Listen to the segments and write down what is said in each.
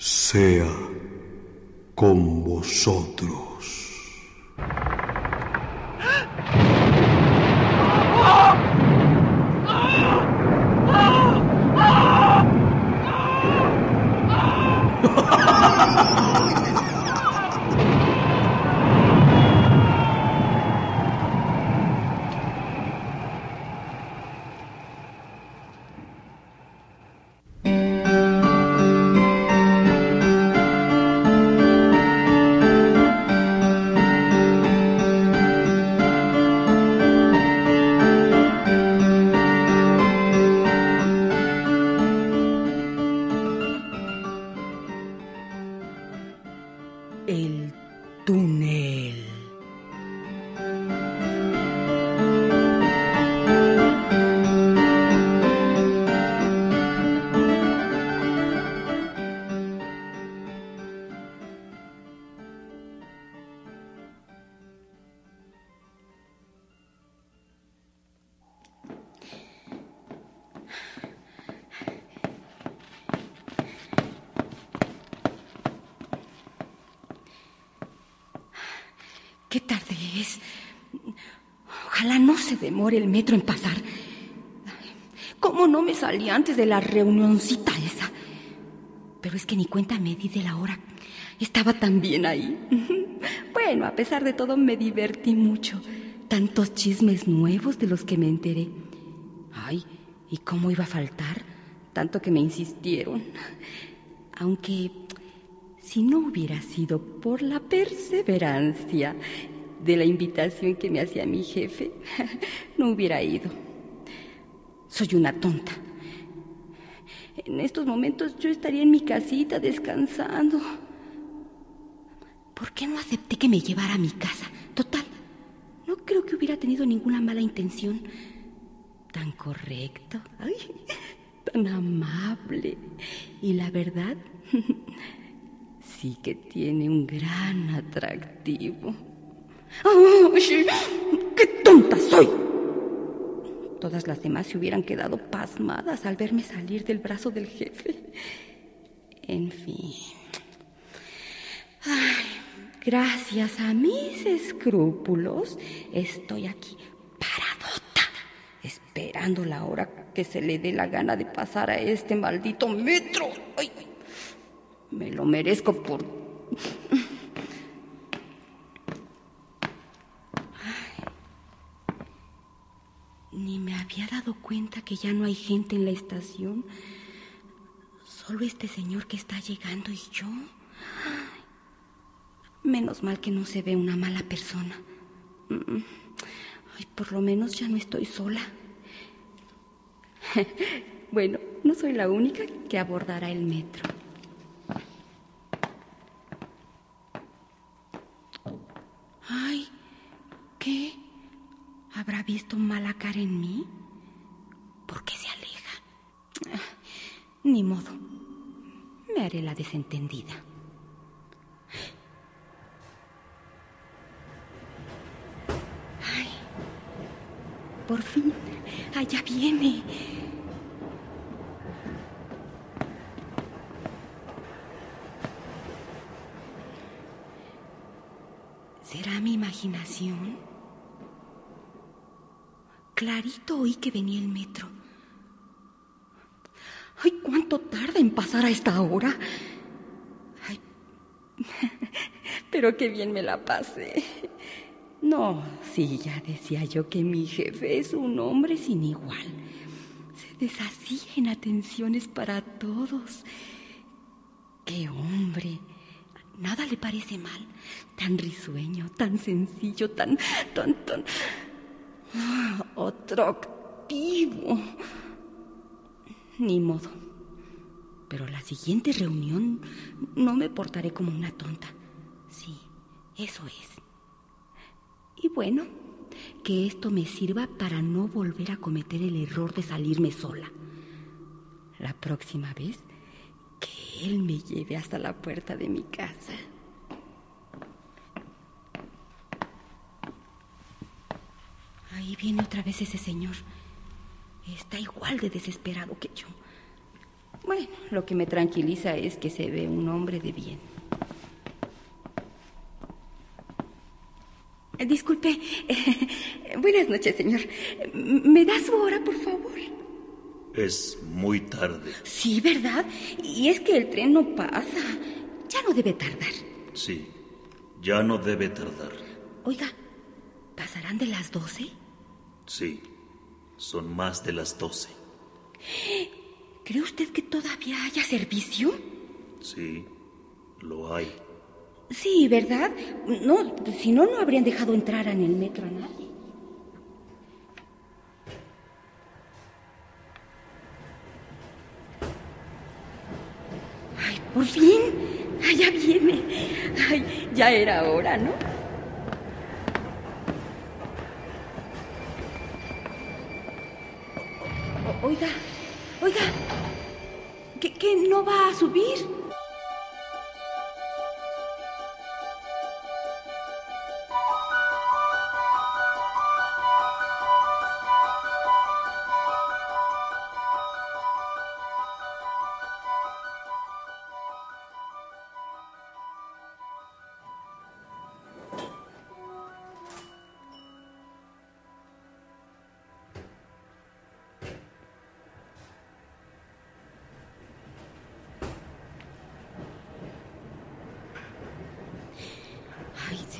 sea con vosotros. El metro en pasar. ¿Cómo no me salí antes de la reunioncita esa? Pero es que ni cuenta me di de la hora. Estaba tan bien ahí. Bueno, a pesar de todo me divertí mucho. Tantos chismes nuevos de los que me enteré. Ay, ¿y cómo iba a faltar? Tanto que me insistieron. Aunque si no hubiera sido por la perseverancia de la invitación que me hacía mi jefe, no hubiera ido. Soy una tonta. En estos momentos yo estaría en mi casita descansando. ¿Por qué no acepté que me llevara a mi casa? Total, no creo que hubiera tenido ninguna mala intención. Tan correcto, tan amable. Y la verdad, sí que tiene un gran atractivo. ¡Qué tonta soy! Todas las demás se hubieran quedado pasmadas al verme salir del brazo del jefe. En fin. gracias a mis escrúpulos, estoy aquí paradota, esperando la hora que se le dé la gana de pasar a este maldito metro. me lo merezco por Ni me había dado cuenta que ya no hay gente en la estación. Solo este señor que está llegando y yo. Menos mal que no se ve una mala persona. Ay, por lo menos ya no estoy sola. bueno, no soy la única que abordará el metro. Ay. ¿Habrá visto mala cara en mí? ¿Por qué se aleja? Ni modo. Me haré la desentendida. Ay, por fin, allá viene. ¿Será mi imaginación? Clarito oí que venía el metro. Ay, ¿cuánto tarda en pasar a esta hora? Ay, pero qué bien me la pasé. No, sí, ya decía yo que mi jefe es un hombre sin igual. Se deshacía en atenciones para todos. ¡Qué hombre! Nada le parece mal. Tan risueño, tan sencillo, tan, tan, tan... activo. Ni modo. Pero la siguiente reunión no me portaré como una tonta. Sí, eso es. Y bueno, que esto me sirva para no volver a cometer el error de salirme sola. La próxima vez, que él me lleve hasta la puerta de mi casa. Ahí viene otra vez ese señor. Está igual de desesperado que yo. Bueno, lo que me tranquiliza es que se ve un hombre de bien. Eh, disculpe. buenas noches, señor. ¿Me da su hora, por favor? Es muy tarde. Sí, ¿verdad? Y es que el tren no pasa. Ya no debe tardar. Sí, ya no debe tardar. Oiga, ¿pasarán de las doce? Sí, son más de las doce. ¿Cree usted que todavía haya servicio? Sí, lo hay. Sí, ¿verdad? No, si no, no habrían dejado entrar en el metro a nadie. Ay, por fin. Ay, ya viene. Ay, ya era hora, ¿no?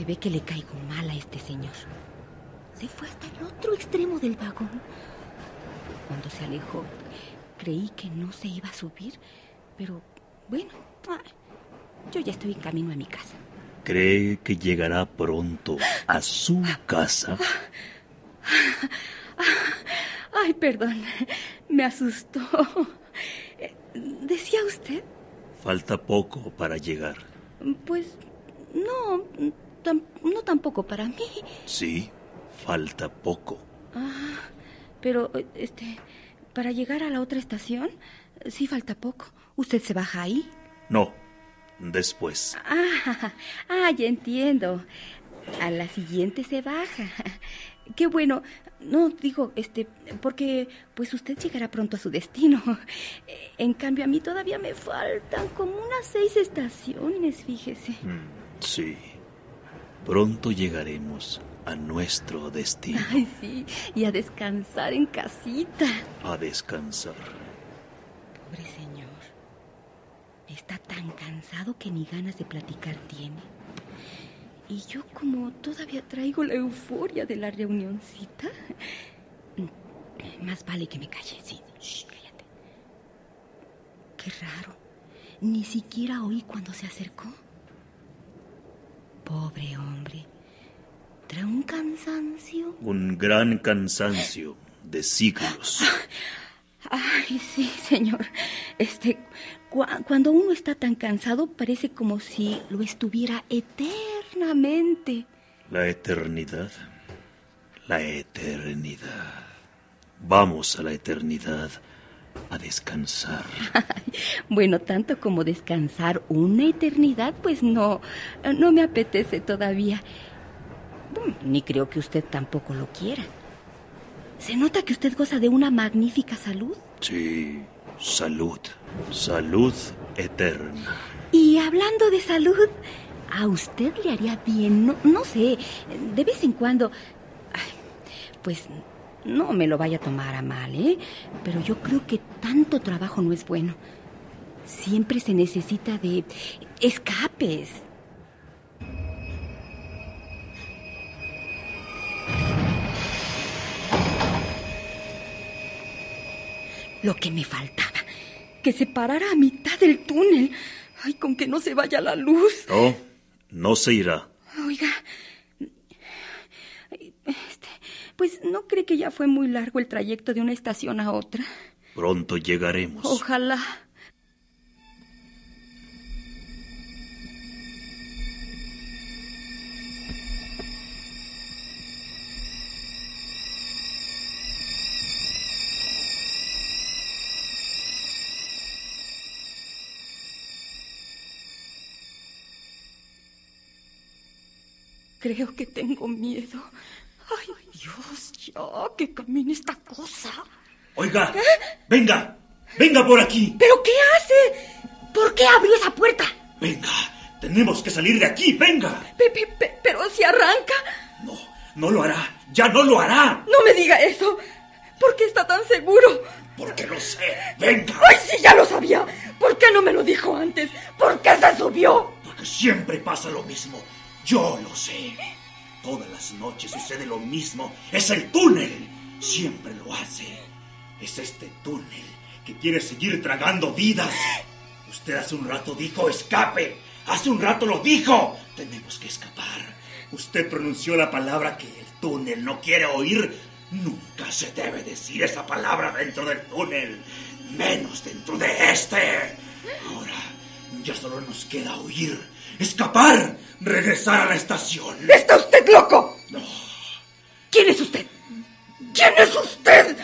Se ve que le caigo mal a este señor. Se fue hasta el otro extremo del vagón. Cuando se alejó, creí que no se iba a subir, pero bueno, yo ya estoy en camino a mi casa. ¿Cree que llegará pronto a su casa? Ay, perdón, me asustó. ¿Decía usted? Falta poco para llegar. Pues no, no tampoco para mí. Sí, falta poco. Ah, pero, este, para llegar a la otra estación, sí falta poco. ¿Usted se baja ahí? No, después. Ah, ah, ya entiendo. A la siguiente se baja. Qué bueno. No, digo, este, porque pues usted llegará pronto a su destino. En cambio, a mí todavía me faltan como unas seis estaciones, fíjese. Mm, sí. Pronto llegaremos a nuestro destino. Ay, sí, y a descansar en casita. A descansar. Pobre señor. Está tan cansado que ni ganas de platicar tiene. Y yo como todavía traigo la euforia de la reunioncita, más vale que me calle, sí. cállate. Qué raro. Ni siquiera oí cuando se acercó. Pobre hombre. Trae un cansancio. Un gran cansancio de siglos. Ay, sí, señor. Este, cuando uno está tan cansado parece como si lo estuviera eternamente. La eternidad. La eternidad. Vamos a la eternidad a descansar. bueno, tanto como descansar una eternidad, pues no, no me apetece todavía. ni creo que usted tampoco lo quiera. Se nota que usted goza de una magnífica salud. Sí, salud. Salud eterna. Y hablando de salud, a usted le haría bien, no, no sé, de vez en cuando... pues no me lo vaya a tomar a mal, ¿eh? Pero yo creo que tanto trabajo no es bueno. Siempre se necesita de escapes. Lo que me faltaba, que se parara a mitad del túnel. Ay, con que no se vaya la luz. No, no se irá. Oiga, Pues no cree que ya fue muy largo el trayecto de una estación a otra. Pronto llegaremos. Ojalá. Creo que tengo miedo. Ay, Dios, ya, que camine esta cosa. Oiga, venga. Venga por aquí. ¿Pero qué hace? ¿Por qué abrió esa puerta? Venga, tenemos que salir de aquí, venga. pero si arranca. No, no lo hará. Ya no lo hará. No me diga eso. ¿Por qué está tan seguro? Porque lo sé. Venga. ¡Ay, sí, ya lo sabía! ¿Por qué no me lo dijo antes? ¿Por qué se subió? Porque siempre pasa lo mismo. Yo lo sé. Todas las noches sucede lo mismo. Es el túnel. Siempre lo hace. Es este túnel que quiere seguir tragando vidas. Usted hace un rato dijo escape. Hace un rato lo dijo. Tenemos que escapar. Usted pronunció la palabra que el túnel no quiere oír. Nunca se debe decir esa palabra dentro del túnel. Menos dentro de este. Ahora ya solo nos queda huir. Escapar. Regresar a la estación. ¿Está usted loco? No. ¿Quién es usted? ¿Quién es usted?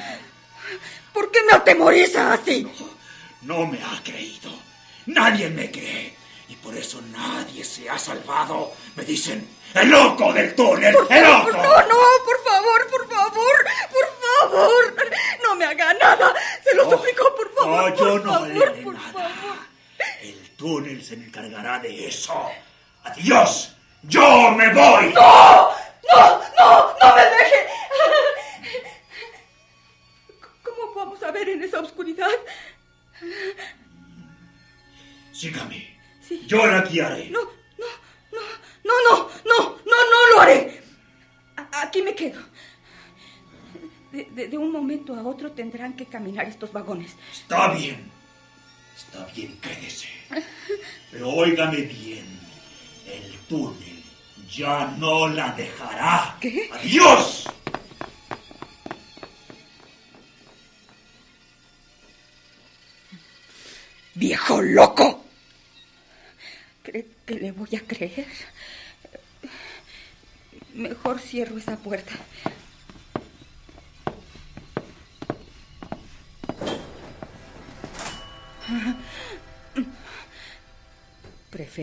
¿Por qué me atemoriza así? No, me ha creído. Nadie me cree. Y por eso nadie se ha salvado. Me dicen, el loco del túnel, el loco. No, no, por favor, por favor, por favor. No me haga nada. Se lo suplico, por favor. No, yo no favor, por Favor. El túnel se encargará de eso. Adiós. Yo me voy. No, no, no, no me deje. ¿Cómo vamos a ver en esa oscuridad? Sígame. Yo la guiaré. No, no, no, no, no, no, no, no lo haré. aquí me quedo. De, de, un momento a otro tendrán que caminar estos vagones. Está bien. Está bien, quédese. Pero óigame bien. El túnel ya no la dejará. ¿Qué? ¡Adiós! ¡Viejo loco! ¿Cree que le voy a creer? Mejor cierro esa puerta.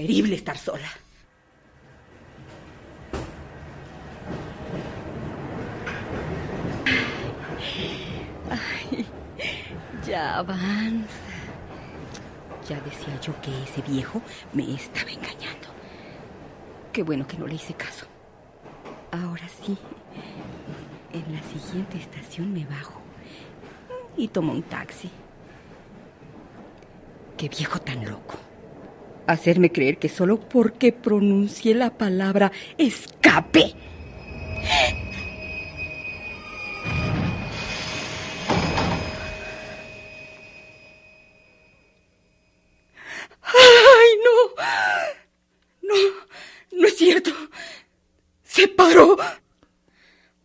Preferible estar sola. Ay, ya avanza. Ya decía yo que ese viejo me estaba engañando. Qué bueno que no le hice caso. Ahora sí, en la siguiente estación me bajo y tomo un taxi. Qué viejo tan loco. Hacerme creer que solo porque pronuncié la palabra escape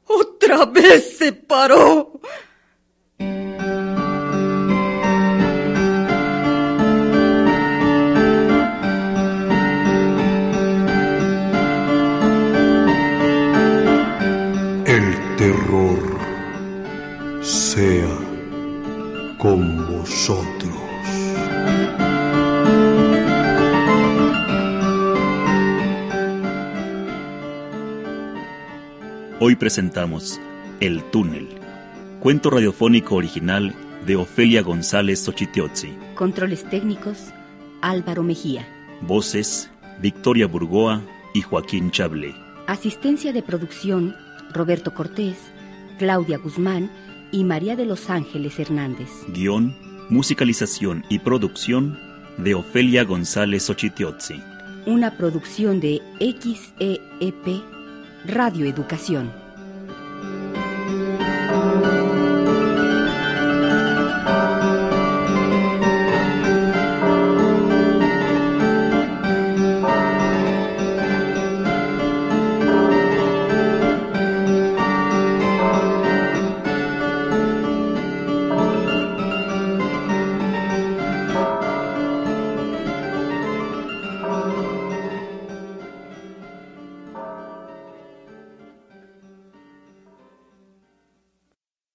Otra vez se paró. Presentamos El túnel, cuento radiofónico original de Ofelia González Xochiteotzi. Controles técnicos, Álvaro Mejía. Voces, Victoria Burgoa y Joaquín Chable. Asistencia de producción, Roberto Cortés, Claudia Guzmán y María de los Ángeles Hernández. Guión, musicalización y producción de Ofelia González Xochiteotzi. Una producción de XEEP Radio Educación.